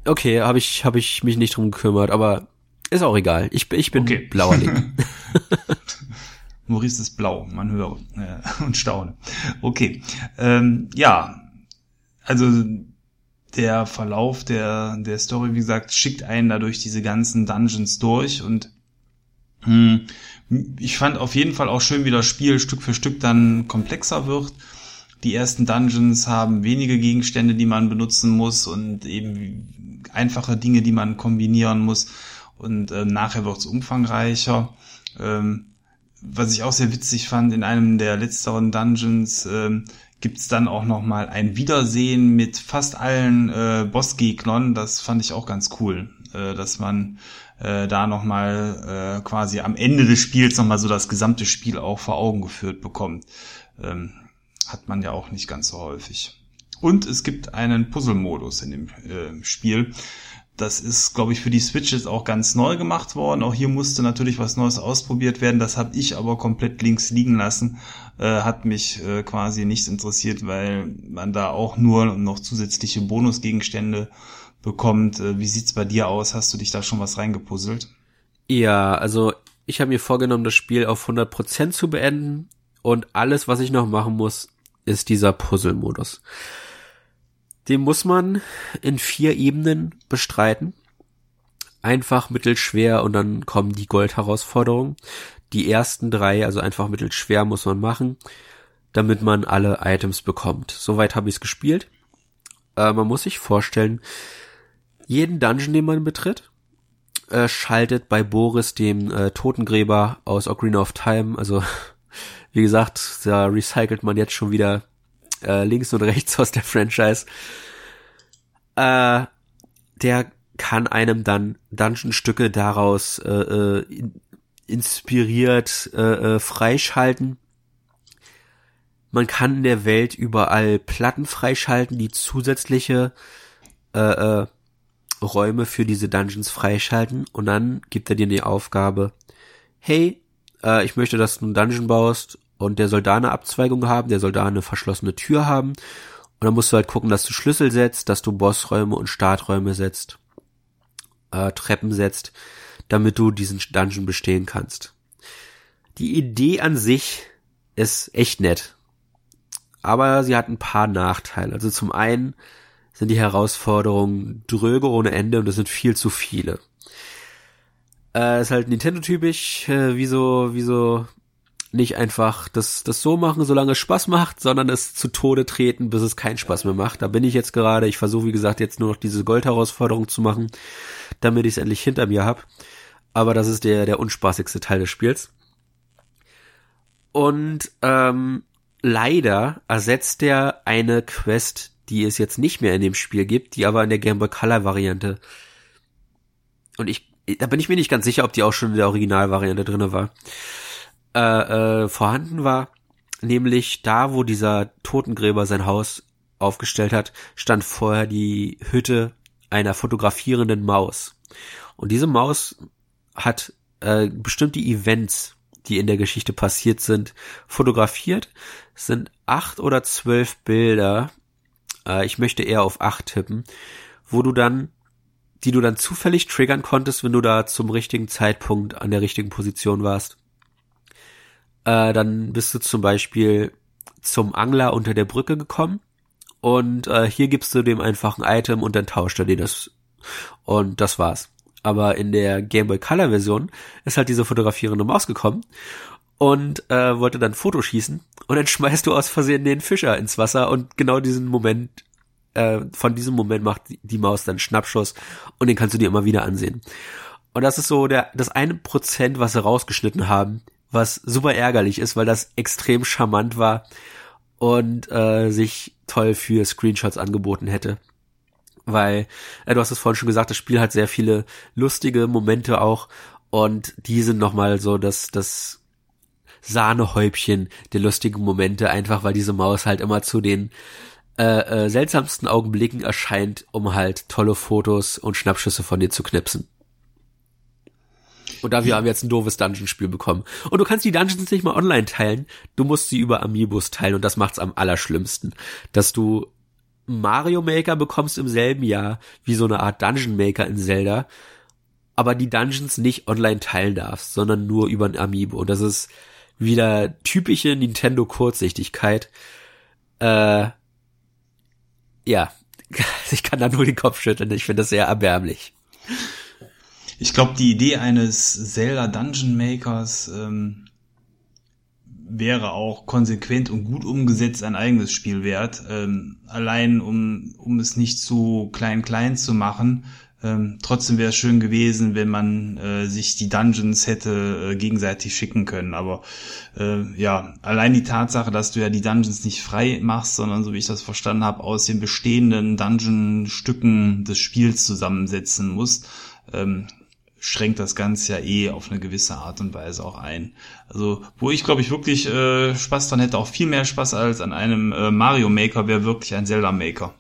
Okay, habe ich, hab ich mich nicht drum gekümmert, aber ist auch egal. Ich, ich bin okay. blauer Link. Maurice ist blau, man höre äh, und staune. Okay, ähm, ja, also der Verlauf der, der Story, wie gesagt, schickt einen dadurch diese ganzen Dungeons durch und hm, ich fand auf jeden Fall auch schön, wie das Spiel Stück für Stück dann komplexer wird. Die ersten Dungeons haben wenige Gegenstände, die man benutzen muss und eben einfache Dinge, die man kombinieren muss. Und äh, nachher wird es umfangreicher. Ähm, was ich auch sehr witzig fand, in einem der letzteren Dungeons ähm, gibt's dann auch noch mal ein Wiedersehen mit fast allen äh, Bossgegnern. Das fand ich auch ganz cool, äh, dass man äh, da noch mal äh, quasi am Ende des Spiels noch mal so das gesamte Spiel auch vor Augen geführt bekommt. Ähm, hat man ja auch nicht ganz so häufig. Und es gibt einen Puzzle-Modus in dem äh, Spiel. Das ist, glaube ich, für die Switch jetzt auch ganz neu gemacht worden. Auch hier musste natürlich was Neues ausprobiert werden. Das habe ich aber komplett links liegen lassen. Äh, hat mich äh, quasi nichts interessiert, weil man da auch nur noch zusätzliche Bonusgegenstände bekommt. Äh, wie sieht's bei dir aus? Hast du dich da schon was reingepuzzelt? Ja, also ich habe mir vorgenommen, das Spiel auf 100% zu beenden und alles, was ich noch machen muss, ist dieser Puzzle-Modus. Den muss man in vier Ebenen bestreiten. Einfach, mittelschwer und dann kommen die Gold-Herausforderungen. Die ersten drei, also einfach mittelschwer, muss man machen, damit man alle Items bekommt. Soweit habe ich es gespielt. Äh, man muss sich vorstellen, jeden Dungeon, den man betritt, äh, schaltet bei Boris, dem äh, Totengräber aus Ocarina of Time, also wie gesagt, da recycelt man jetzt schon wieder äh, links und rechts aus der Franchise. Äh, der kann einem dann Dungeon-Stücke daraus äh, äh, inspiriert äh, äh, freischalten. Man kann in der Welt überall Platten freischalten, die zusätzliche äh, äh, Räume für diese Dungeons freischalten und dann gibt er dir die Aufgabe, hey, äh, ich möchte, dass du einen Dungeon baust und der soll da eine Abzweigung haben, der soll da eine verschlossene Tür haben und dann musst du halt gucken, dass du Schlüssel setzt, dass du Bossräume und Starträume setzt, äh, Treppen setzt, damit du diesen Dungeon bestehen kannst. Die Idee an sich ist echt nett. Aber sie hat ein paar Nachteile. Also zum einen sind die Herausforderungen dröge ohne Ende und es sind viel zu viele. Äh, ist halt Nintendo-typisch, äh, wie so, wie so nicht einfach das, das so machen, solange es Spaß macht, sondern es zu Tode treten, bis es keinen Spaß mehr macht. Da bin ich jetzt gerade. Ich versuche, wie gesagt, jetzt nur noch diese Gold-Herausforderung zu machen, damit ich es endlich hinter mir hab. Aber das ist der, der unspaßigste Teil des Spiels. Und ähm, leider ersetzt er eine Quest, die es jetzt nicht mehr in dem Spiel gibt, die aber in der Game Boy Color Variante und ich, da bin ich mir nicht ganz sicher, ob die auch schon in der Originalvariante drinne war, äh, äh, vorhanden war. Nämlich da, wo dieser Totengräber sein Haus aufgestellt hat, stand vorher die Hütte einer fotografierenden Maus. Und diese Maus hat äh, bestimmte Events die in der Geschichte passiert sind, fotografiert. Es sind acht oder zwölf Bilder. Äh, ich möchte eher auf acht tippen, wo du dann, die du dann zufällig triggern konntest, wenn du da zum richtigen Zeitpunkt an der richtigen Position warst. Äh, dann bist du zum Beispiel zum Angler unter der Brücke gekommen und äh, hier gibst du dem einfach ein Item und dann tauscht er dir das und das war's aber in der Game Boy Color Version ist halt diese fotografierende Maus gekommen und äh, wollte dann Foto schießen und dann schmeißt du aus Versehen den Fischer ins Wasser und genau diesen Moment, äh, von diesem Moment macht die Maus dann Schnappschuss und den kannst du dir immer wieder ansehen. Und das ist so der, das eine Prozent, was sie rausgeschnitten haben, was super ärgerlich ist, weil das extrem charmant war und äh, sich toll für Screenshots angeboten hätte weil äh, du hast es vorhin schon gesagt, das Spiel hat sehr viele lustige Momente auch und die sind nochmal so das, das Sahnehäubchen der lustigen Momente, einfach weil diese Maus halt immer zu den äh, äh, seltsamsten Augenblicken erscheint, um halt tolle Fotos und Schnappschüsse von dir zu knipsen. Und dafür haben wir jetzt ein doofes Dungeon-Spiel bekommen. Und du kannst die Dungeons nicht mal online teilen, du musst sie über Amiibos teilen und das macht's am allerschlimmsten. Dass du Mario Maker bekommst im selben Jahr wie so eine Art Dungeon Maker in Zelda, aber die Dungeons nicht online teilen darfst, sondern nur über ein Amiibo. Und das ist wieder typische Nintendo Kurzsichtigkeit. Äh, ja, ich kann da nur den Kopf schütteln. Ich finde das sehr erbärmlich. Ich glaube, die Idee eines Zelda Dungeon Makers ähm, wäre auch konsequent und gut umgesetzt ein eigenes Spiel wert. Ähm, allein um, um es nicht zu klein-klein zu machen. Ähm, trotzdem wäre es schön gewesen, wenn man äh, sich die Dungeons hätte äh, gegenseitig schicken können. Aber äh, ja, allein die Tatsache, dass du ja die Dungeons nicht frei machst, sondern so wie ich das verstanden habe, aus den bestehenden Dungeon-Stücken des Spiels zusammensetzen musst, ähm, schränkt das Ganze ja eh auf eine gewisse Art und Weise auch ein. Also, wo ich glaube ich wirklich äh, Spaß dran hätte, auch viel mehr Spaß als an einem äh, Mario Maker, wäre wirklich ein Zelda Maker.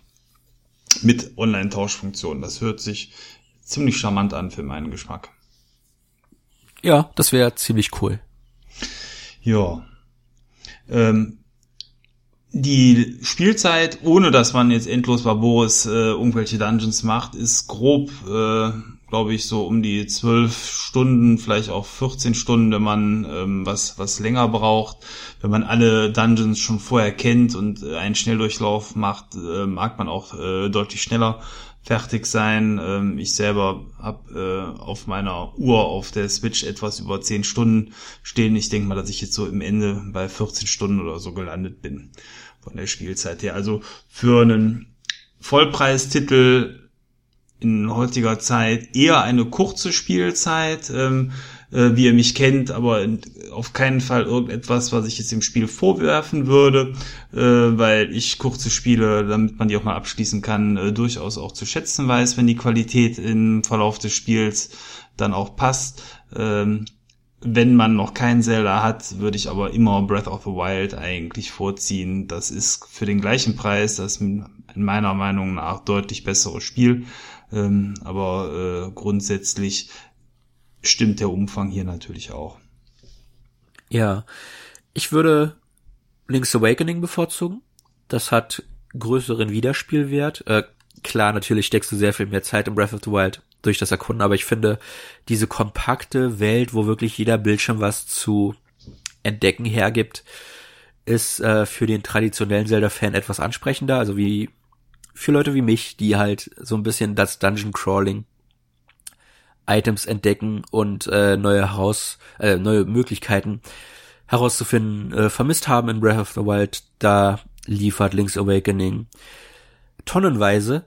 Mit Online-Tauschfunktionen. Das hört sich ziemlich charmant an für meinen Geschmack. Ja, das wäre ziemlich cool. Ja. Ähm, die Spielzeit, ohne dass man jetzt endlos Barboris äh, irgendwelche Dungeons macht, ist grob äh, glaube ich, so um die zwölf Stunden, vielleicht auch 14 Stunden, wenn man ähm, was, was länger braucht. Wenn man alle Dungeons schon vorher kennt und äh, einen Schnelldurchlauf macht, äh, mag man auch äh, deutlich schneller fertig sein. Ähm, ich selber habe äh, auf meiner Uhr auf der Switch etwas über 10 Stunden stehen. Ich denke mal, dass ich jetzt so im Ende bei 14 Stunden oder so gelandet bin von der Spielzeit her. Also für einen Vollpreistitel in heutiger Zeit eher eine kurze Spielzeit, ähm, äh, wie ihr mich kennt, aber auf keinen Fall irgendetwas, was ich jetzt dem Spiel vorwerfen würde, äh, weil ich kurze Spiele, damit man die auch mal abschließen kann, äh, durchaus auch zu schätzen weiß, wenn die Qualität im Verlauf des Spiels dann auch passt. Ähm, wenn man noch kein Zelda hat, würde ich aber immer Breath of the Wild eigentlich vorziehen. Das ist für den gleichen Preis das in meiner Meinung nach deutlich bessere Spiel. Ähm, aber äh, grundsätzlich stimmt der Umfang hier natürlich auch. Ja, ich würde Link's Awakening bevorzugen. Das hat größeren Wiederspielwert. Äh, klar, natürlich steckst du sehr viel mehr Zeit in Breath of the Wild durch das Erkunden, aber ich finde diese kompakte Welt, wo wirklich jeder Bildschirm was zu entdecken hergibt, ist äh, für den traditionellen Zelda-Fan etwas ansprechender, also wie für Leute wie mich, die halt so ein bisschen das Dungeon Crawling Items entdecken und äh, neue Haus, äh, neue Möglichkeiten herauszufinden äh, vermisst haben in Breath of the Wild, da liefert Link's Awakening tonnenweise.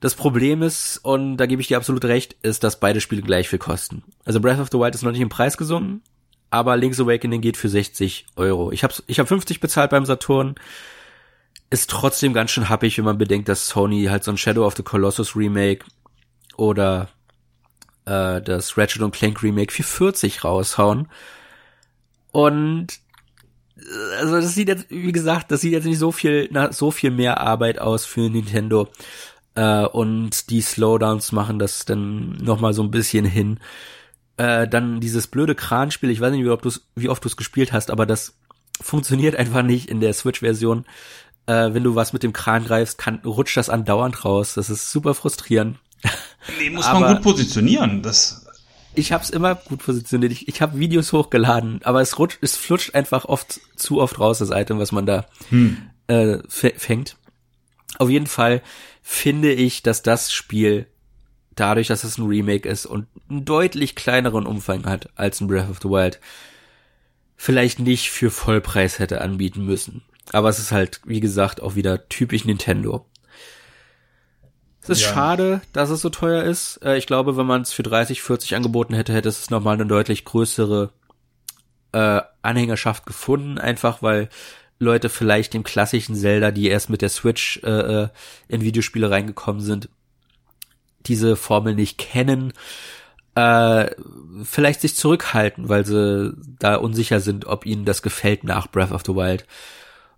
Das Problem ist, und da gebe ich dir absolut recht, ist, dass beide Spiele gleich viel kosten. Also Breath of the Wild ist noch nicht im Preis gesunken, aber Link's Awakening geht für 60 Euro. Ich habe ich hab 50 bezahlt beim Saturn. Ist trotzdem ganz schön happig, wenn man bedenkt, dass Sony halt so ein Shadow of the Colossus Remake oder äh, das Ratchet und Clank Remake für 40 raushauen. Und äh, also das sieht jetzt, wie gesagt, das sieht jetzt nicht so viel nach so viel mehr Arbeit aus für Nintendo. Äh, und die Slowdowns machen das dann nochmal so ein bisschen hin. Äh, dann dieses blöde Kranspiel, ich weiß nicht, wie oft du wie oft du es gespielt hast, aber das funktioniert einfach nicht in der Switch-Version. Äh, wenn du was mit dem Kran greifst, kann, rutscht das andauernd raus. Das ist super frustrierend. Nee, muss aber man gut positionieren. Das ich habe es immer gut positioniert. Ich, ich habe Videos hochgeladen, aber es rutscht, es flutscht einfach oft zu oft raus, das Item, was man da hm. äh, fängt. Auf jeden Fall finde ich, dass das Spiel dadurch, dass es ein Remake ist und einen deutlich kleineren Umfang hat als ein Breath of the Wild, vielleicht nicht für Vollpreis hätte anbieten müssen. Aber es ist halt, wie gesagt, auch wieder typisch Nintendo. Es ist ja. schade, dass es so teuer ist. Äh, ich glaube, wenn man es für 30, 40 angeboten hätte, hätte es nochmal eine deutlich größere äh, Anhängerschaft gefunden, einfach weil Leute vielleicht dem klassischen Zelda, die erst mit der Switch äh, äh, in Videospiele reingekommen sind, diese Formel nicht kennen, äh, vielleicht sich zurückhalten, weil sie da unsicher sind, ob ihnen das gefällt nach Breath of the Wild.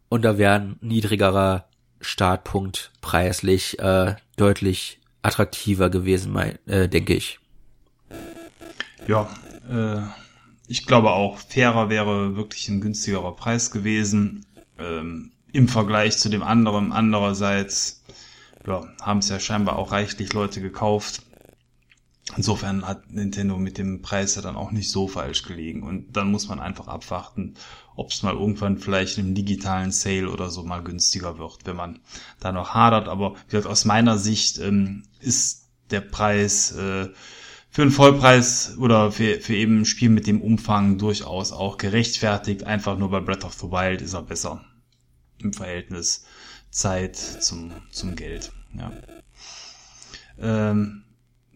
Und da wäre ein niedrigerer Startpunkt preislich äh, deutlich attraktiver gewesen, mein, äh, denke ich. Ja, äh, ich glaube auch, fairer wäre wirklich ein günstigerer Preis gewesen ähm, im Vergleich zu dem anderen. Andererseits ja, haben es ja scheinbar auch reichlich Leute gekauft. Insofern hat Nintendo mit dem Preis ja dann auch nicht so falsch gelegen. Und dann muss man einfach abwarten, ob es mal irgendwann vielleicht im digitalen Sale oder so mal günstiger wird, wenn man da noch hadert. Aber wie gesagt, aus meiner Sicht ähm, ist der Preis äh, für einen Vollpreis oder für, für eben ein Spiel mit dem Umfang durchaus auch gerechtfertigt. Einfach nur bei Breath of the Wild ist er besser im Verhältnis Zeit zum, zum Geld. Ja. Ähm,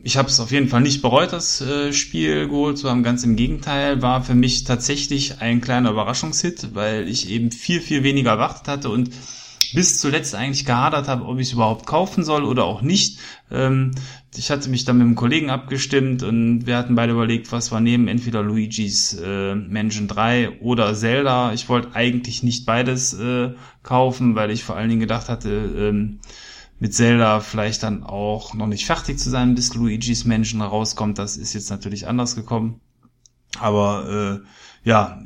ich habe es auf jeden Fall nicht bereut, das äh, Spiel geholt zu haben. Ganz im Gegenteil, war für mich tatsächlich ein kleiner Überraschungshit, weil ich eben viel, viel weniger erwartet hatte und bis zuletzt eigentlich gehadert habe, ob ich es überhaupt kaufen soll oder auch nicht. Ähm, ich hatte mich dann mit einem Kollegen abgestimmt und wir hatten beide überlegt, was wir nehmen, entweder Luigi's äh, Mansion 3 oder Zelda. Ich wollte eigentlich nicht beides äh, kaufen, weil ich vor allen Dingen gedacht hatte, ähm, mit Zelda vielleicht dann auch noch nicht fertig zu sein, bis Luigi's Mansion rauskommt. Das ist jetzt natürlich anders gekommen. Aber äh, ja,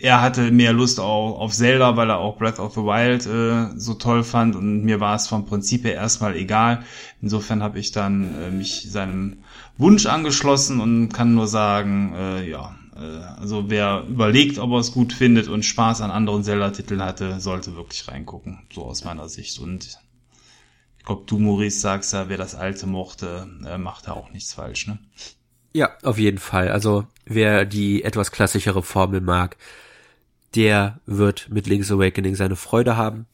er hatte mehr Lust auch auf Zelda, weil er auch Breath of the Wild äh, so toll fand und mir war es vom Prinzip her erstmal egal. Insofern habe ich dann äh, mich seinem Wunsch angeschlossen und kann nur sagen, äh, ja, äh, also wer überlegt, ob er es gut findet und Spaß an anderen Zelda-Titeln hatte, sollte wirklich reingucken, so aus meiner Sicht. Und glaube, du, Maurice, sagst ja, wer das Alte mochte, äh, macht da auch nichts falsch, ne? Ja, auf jeden Fall. Also wer die etwas klassischere Formel mag, der wird mit Link's Awakening seine Freude haben.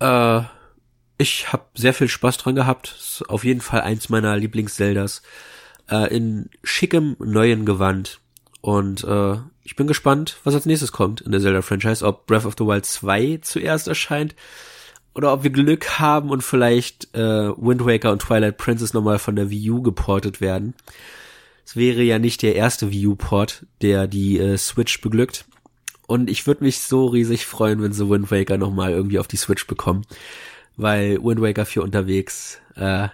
Äh, ich habe sehr viel Spaß dran gehabt. Ist auf jeden Fall eins meiner Lieblings-Zeldas. Äh, in schickem neuen Gewand. Und äh, ich bin gespannt, was als nächstes kommt in der Zelda-Franchise. Ob Breath of the Wild 2 zuerst erscheint oder ob wir Glück haben und vielleicht äh, Wind Waker und Twilight Princess nochmal von der Wii U geportet werden. es wäre ja nicht der erste View-Port, der die äh, Switch beglückt. Und ich würde mich so riesig freuen, wenn sie Wind Waker nochmal irgendwie auf die Switch bekommen. Weil Wind Waker 4 unterwegs, äh,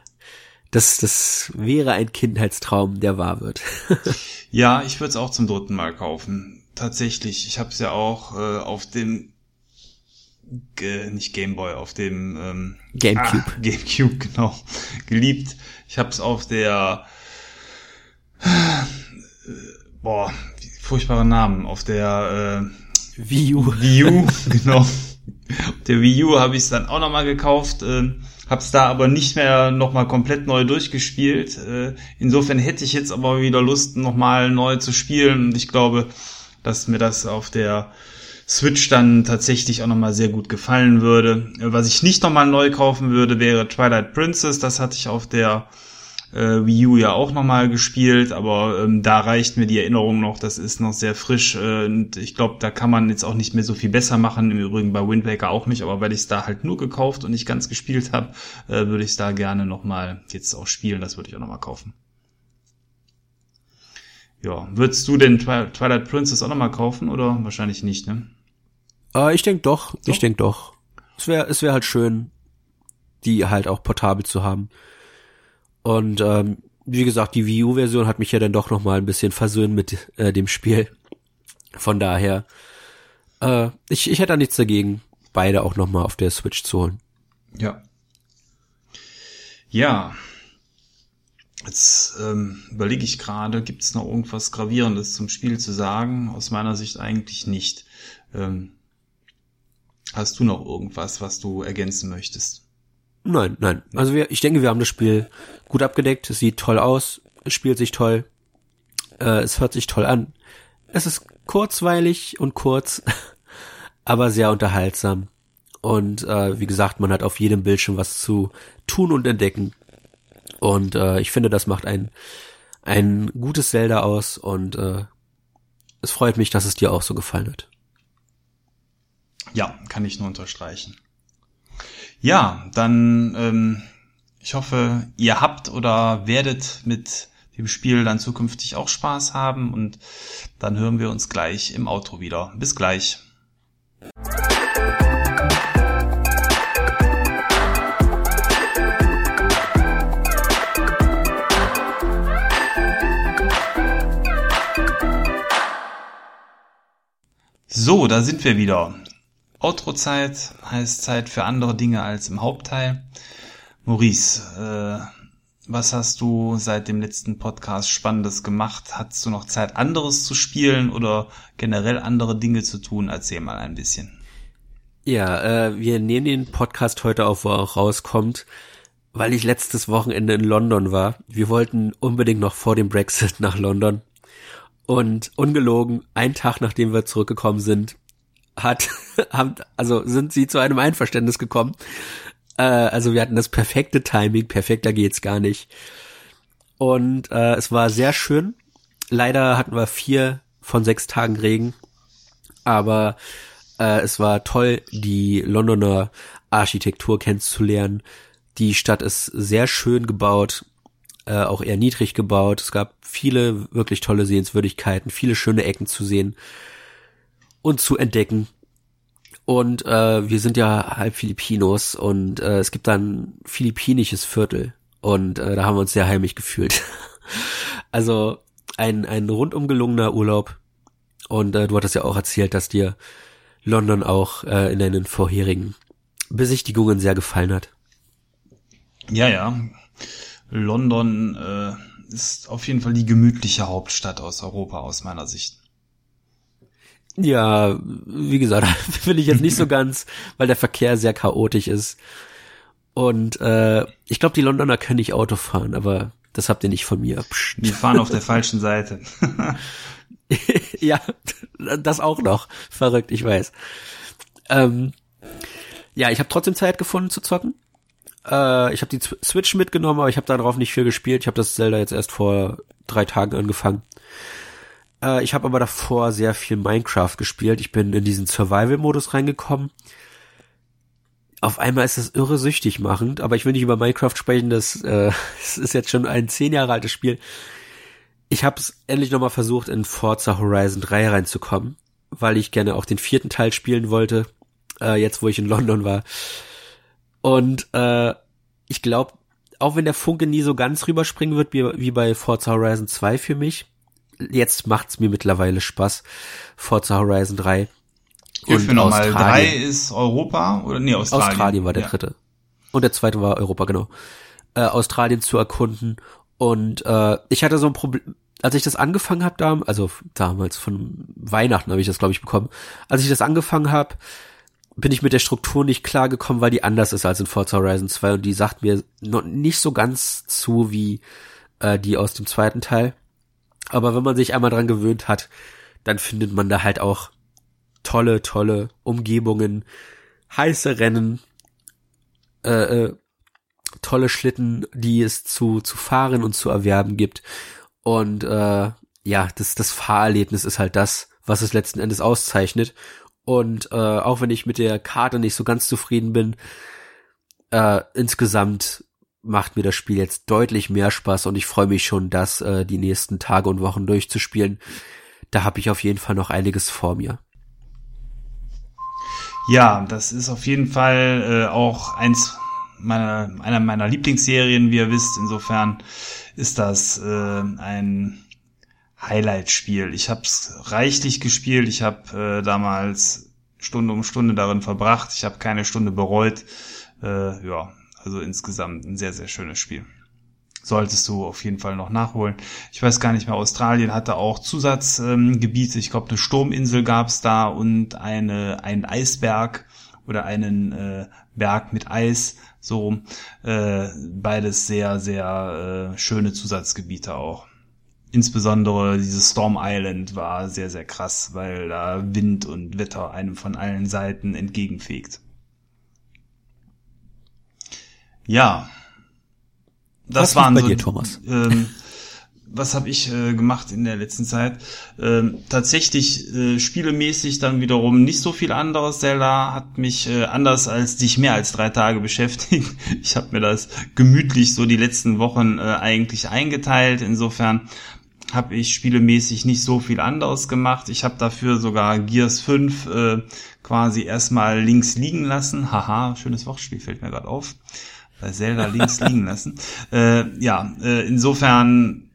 das, das wäre ein Kindheitstraum, der wahr wird. ja, ich würde es auch zum dritten Mal kaufen. Tatsächlich. Ich habe es ja auch äh, auf dem nicht Gameboy, auf dem ähm, Gamecube. Ah, Gamecube, genau. Geliebt. Ich habe es auf der äh, boah, furchtbare Namen, auf der äh, Wii U. Wii U, genau. Der Wii U habe ich es dann auch nochmal gekauft, äh, hab's da aber nicht mehr nochmal komplett neu durchgespielt. Äh, insofern hätte ich jetzt aber wieder Lust, nochmal neu zu spielen und ich glaube, dass mir das auf der Switch dann tatsächlich auch nochmal sehr gut gefallen würde. Was ich nicht nochmal neu kaufen würde, wäre Twilight Princess. Das hatte ich auf der äh, Wii U ja auch nochmal gespielt, aber ähm, da reicht mir die Erinnerung noch, das ist noch sehr frisch äh, und ich glaube, da kann man jetzt auch nicht mehr so viel besser machen, im Übrigen bei Wind Waker auch nicht, aber weil ich es da halt nur gekauft und nicht ganz gespielt habe, äh, würde ich es da gerne nochmal jetzt auch spielen, das würde ich auch nochmal kaufen. Ja, würdest du den Twi Twilight Princess auch nochmal kaufen oder wahrscheinlich nicht, ne? Äh, ich denke doch, so? ich denke doch. Es wäre es wäre halt schön, die halt auch portabel zu haben. Und ähm, wie gesagt, die Wii U-Version hat mich ja dann doch noch mal ein bisschen versöhnt mit äh, dem Spiel. Von daher, äh, ich, ich hätte da nichts dagegen, beide auch noch mal auf der Switch zu holen. Ja. Ja. Jetzt ähm, überlege ich gerade, gibt es noch irgendwas Gravierendes zum Spiel zu sagen? Aus meiner Sicht eigentlich nicht. Ähm, hast du noch irgendwas, was du ergänzen möchtest? Nein, nein. Also wir, ich denke, wir haben das Spiel gut abgedeckt. Es sieht toll aus, es spielt sich toll, äh, es hört sich toll an. Es ist kurzweilig und kurz, aber sehr unterhaltsam. Und äh, wie gesagt, man hat auf jedem Bildschirm was zu tun und entdecken. Und äh, ich finde, das macht ein, ein gutes Zelda aus und äh, es freut mich, dass es dir auch so gefallen hat. Ja, kann ich nur unterstreichen. Ja, dann ähm, ich hoffe, ihr habt oder werdet mit dem Spiel dann zukünftig auch Spaß haben und dann hören wir uns gleich im Outro wieder. Bis gleich. So, da sind wir wieder. Outro-Zeit heißt Zeit für andere Dinge als im Hauptteil. Maurice, äh, was hast du seit dem letzten Podcast Spannendes gemacht? Hattest du noch Zeit, anderes zu spielen oder generell andere Dinge zu tun? Erzähl mal ein bisschen. Ja, äh, wir nehmen den Podcast heute auf, wo er auch rauskommt, weil ich letztes Wochenende in London war. Wir wollten unbedingt noch vor dem Brexit nach London. Und ungelogen, ein Tag nachdem wir zurückgekommen sind, hat, haben, also sind sie zu einem Einverständnis gekommen. Äh, also wir hatten das perfekte Timing, perfekter geht's gar nicht. Und äh, es war sehr schön. Leider hatten wir vier von sechs Tagen Regen, aber äh, es war toll, die Londoner Architektur kennenzulernen. Die Stadt ist sehr schön gebaut, äh, auch eher niedrig gebaut. Es gab viele wirklich tolle Sehenswürdigkeiten, viele schöne Ecken zu sehen und zu entdecken. Und äh, wir sind ja halb Filipinos und äh, es gibt dann philippinisches Viertel und äh, da haben wir uns sehr heimisch gefühlt. also ein, ein rundum gelungener Urlaub. Und äh, du hattest ja auch erzählt, dass dir London auch äh, in deinen vorherigen Besichtigungen sehr gefallen hat. Ja, ja. London äh, ist auf jeden Fall die gemütliche Hauptstadt aus Europa aus meiner Sicht. Ja, wie gesagt, finde ich jetzt nicht so ganz, weil der Verkehr sehr chaotisch ist. Und äh, ich glaube, die Londoner können nicht Auto fahren, aber das habt ihr nicht von mir. Psst. Die fahren auf der falschen Seite. ja, das auch noch. Verrückt, ich weiß. Ähm, ja, ich habe trotzdem Zeit gefunden zu zocken. Äh, ich habe die Switch mitgenommen, aber ich habe darauf nicht viel gespielt. Ich habe das Zelda jetzt erst vor drei Tagen angefangen. Äh, ich habe aber davor sehr viel Minecraft gespielt. Ich bin in diesen Survival-Modus reingekommen. Auf einmal ist das irre süchtig machend, aber ich will nicht über Minecraft sprechen, das, äh, das ist jetzt schon ein zehn Jahre altes Spiel. ich habe es endlich nochmal versucht, in Forza Horizon 3 reinzukommen, weil ich gerne auch den vierten Teil spielen wollte, äh, jetzt wo ich in London war. Und äh, ich glaube, auch wenn der Funke nie so ganz rüberspringen wird, wie, wie bei Forza Horizon 2 für mich, jetzt macht's mir mittlerweile Spaß, Forza Horizon 3. Hilf mir nochmal, 3 ist Europa oder nee, Australien? Australien war der ja. dritte. Und der zweite war Europa, genau. Äh, Australien zu erkunden. Und äh, ich hatte so ein Problem, als ich das angefangen habe, da, also damals von Weihnachten habe ich das, glaube ich, bekommen. Als ich das angefangen habe, bin ich mit der Struktur nicht klar gekommen, weil die anders ist als in Forza Horizon 2 und die sagt mir noch nicht so ganz zu wie äh, die aus dem zweiten Teil. Aber wenn man sich einmal dran gewöhnt hat, dann findet man da halt auch tolle, tolle Umgebungen, heiße Rennen, äh, äh, tolle Schlitten, die es zu, zu fahren und zu erwerben gibt. Und äh, ja, das, das Fahrerlebnis ist halt das, was es letzten Endes auszeichnet. Und äh, auch wenn ich mit der Karte nicht so ganz zufrieden bin, äh, insgesamt macht mir das Spiel jetzt deutlich mehr Spaß und ich freue mich schon, das äh, die nächsten Tage und Wochen durchzuspielen. Da habe ich auf jeden Fall noch einiges vor mir. Ja, das ist auf jeden Fall äh, auch eins meiner, einer meiner Lieblingsserien, wie ihr wisst. Insofern ist das äh, ein Highlight-Spiel. Ich habe es reichlich gespielt. Ich habe äh, damals Stunde um Stunde darin verbracht. Ich habe keine Stunde bereut. Äh, ja, also insgesamt ein sehr, sehr schönes Spiel. Solltest du auf jeden Fall noch nachholen. Ich weiß gar nicht mehr, Australien hatte auch Zusatzgebiete. Ähm, ich glaube, eine Sturminsel gab es da und eine, einen Eisberg oder einen äh, Berg mit Eis. So äh, beides sehr, sehr äh, schöne Zusatzgebiete auch insbesondere dieses Storm Island war sehr, sehr krass, weil da Wind und Wetter einem von allen Seiten entgegenfegt. Ja. Das was waren bei so, dir, Thomas? Ähm, was habe ich äh, gemacht in der letzten Zeit? Ähm, tatsächlich äh, spielemäßig dann wiederum nicht so viel anderes. Zelda hat mich äh, anders als dich mehr als drei Tage beschäftigt. Ich habe mir das gemütlich so die letzten Wochen äh, eigentlich eingeteilt. Insofern habe ich spielemäßig nicht so viel anderes gemacht. Ich habe dafür sogar Gears 5 äh, quasi erstmal links liegen lassen. Haha, schönes Wortspiel fällt mir gerade auf. Bei Zelda links liegen lassen. Äh, ja, äh, insofern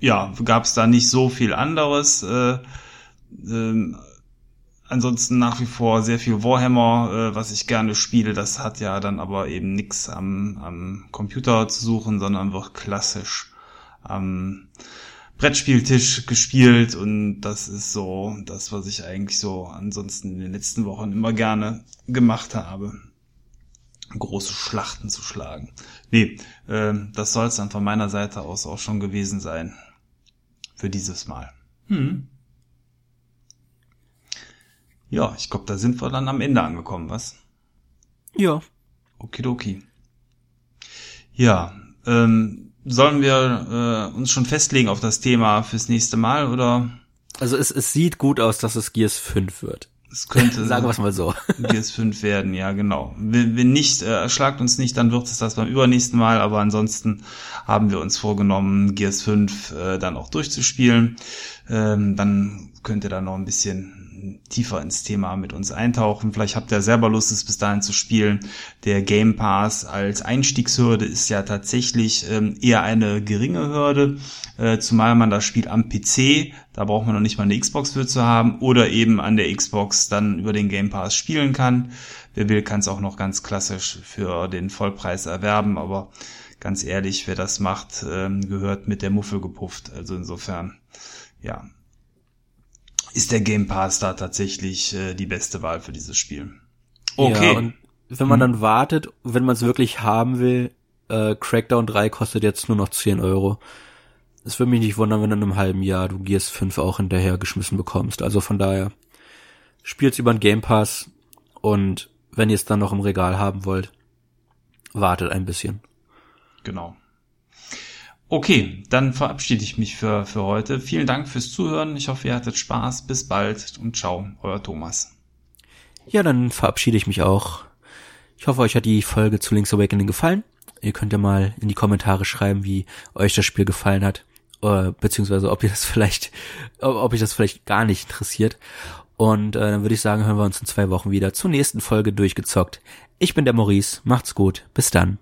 ja, gab es da nicht so viel anderes. Äh, äh, ansonsten nach wie vor sehr viel Warhammer, äh, was ich gerne spiele. Das hat ja dann aber eben nix am, am Computer zu suchen, sondern wird klassisch am Brettspieltisch gespielt und das ist so das, was ich eigentlich so ansonsten in den letzten Wochen immer gerne gemacht habe. Große Schlachten zu schlagen. Nee, äh, das soll es dann von meiner Seite aus auch schon gewesen sein. Für dieses Mal. Hm. Ja, ich glaube, da sind wir dann am Ende angekommen, was? Ja. Okidoki. Ja, ähm, sollen wir äh, uns schon festlegen auf das Thema fürs nächste Mal oder? Also es, es sieht gut aus, dass es Gears 5 wird. Es könnte sagen wir es mal so. Gears 5 werden, ja genau. Wenn, wenn nicht, äh, schlagt uns nicht, dann wird es das beim übernächsten Mal, aber ansonsten haben wir uns vorgenommen, Gears 5 äh, dann auch durchzuspielen. Ähm, dann könnt ihr da noch ein bisschen tiefer ins Thema mit uns eintauchen. Vielleicht habt ihr selber Lust, es bis dahin zu spielen. Der Game Pass als Einstiegshürde ist ja tatsächlich ähm, eher eine geringe Hürde, äh, zumal man das Spiel am PC, da braucht man noch nicht mal eine Xbox für zu haben, oder eben an der Xbox dann über den Game Pass spielen kann. Wer will, kann es auch noch ganz klassisch für den Vollpreis erwerben, aber ganz ehrlich, wer das macht, ähm, gehört mit der Muffel gepufft. Also insofern, ja, ist der Game Pass da tatsächlich äh, die beste Wahl für dieses Spiel. Okay. Ja, und wenn man hm. dann wartet, wenn man es wirklich haben will, äh, Crackdown 3 kostet jetzt nur noch 10 Euro. Es würde mich nicht wundern, wenn in einem halben Jahr du Gears 5 auch hinterher geschmissen bekommst. Also von daher, spielt's über den Game Pass und wenn ihr es dann noch im Regal haben wollt, wartet ein bisschen. Genau. Okay, dann verabschiede ich mich für, für heute. Vielen Dank fürs Zuhören. Ich hoffe, ihr hattet Spaß. Bis bald und ciao, euer Thomas. Ja, dann verabschiede ich mich auch. Ich hoffe, euch hat die Folge zu Link's Awakening gefallen. Ihr könnt ja mal in die Kommentare schreiben, wie euch das Spiel gefallen hat. äh, beziehungsweise ob ihr das vielleicht, ob ich das vielleicht gar nicht interessiert. Und äh, dann würde ich sagen, hören wir uns in zwei Wochen wieder zur nächsten Folge durchgezockt. Ich bin der Maurice, macht's gut, bis dann.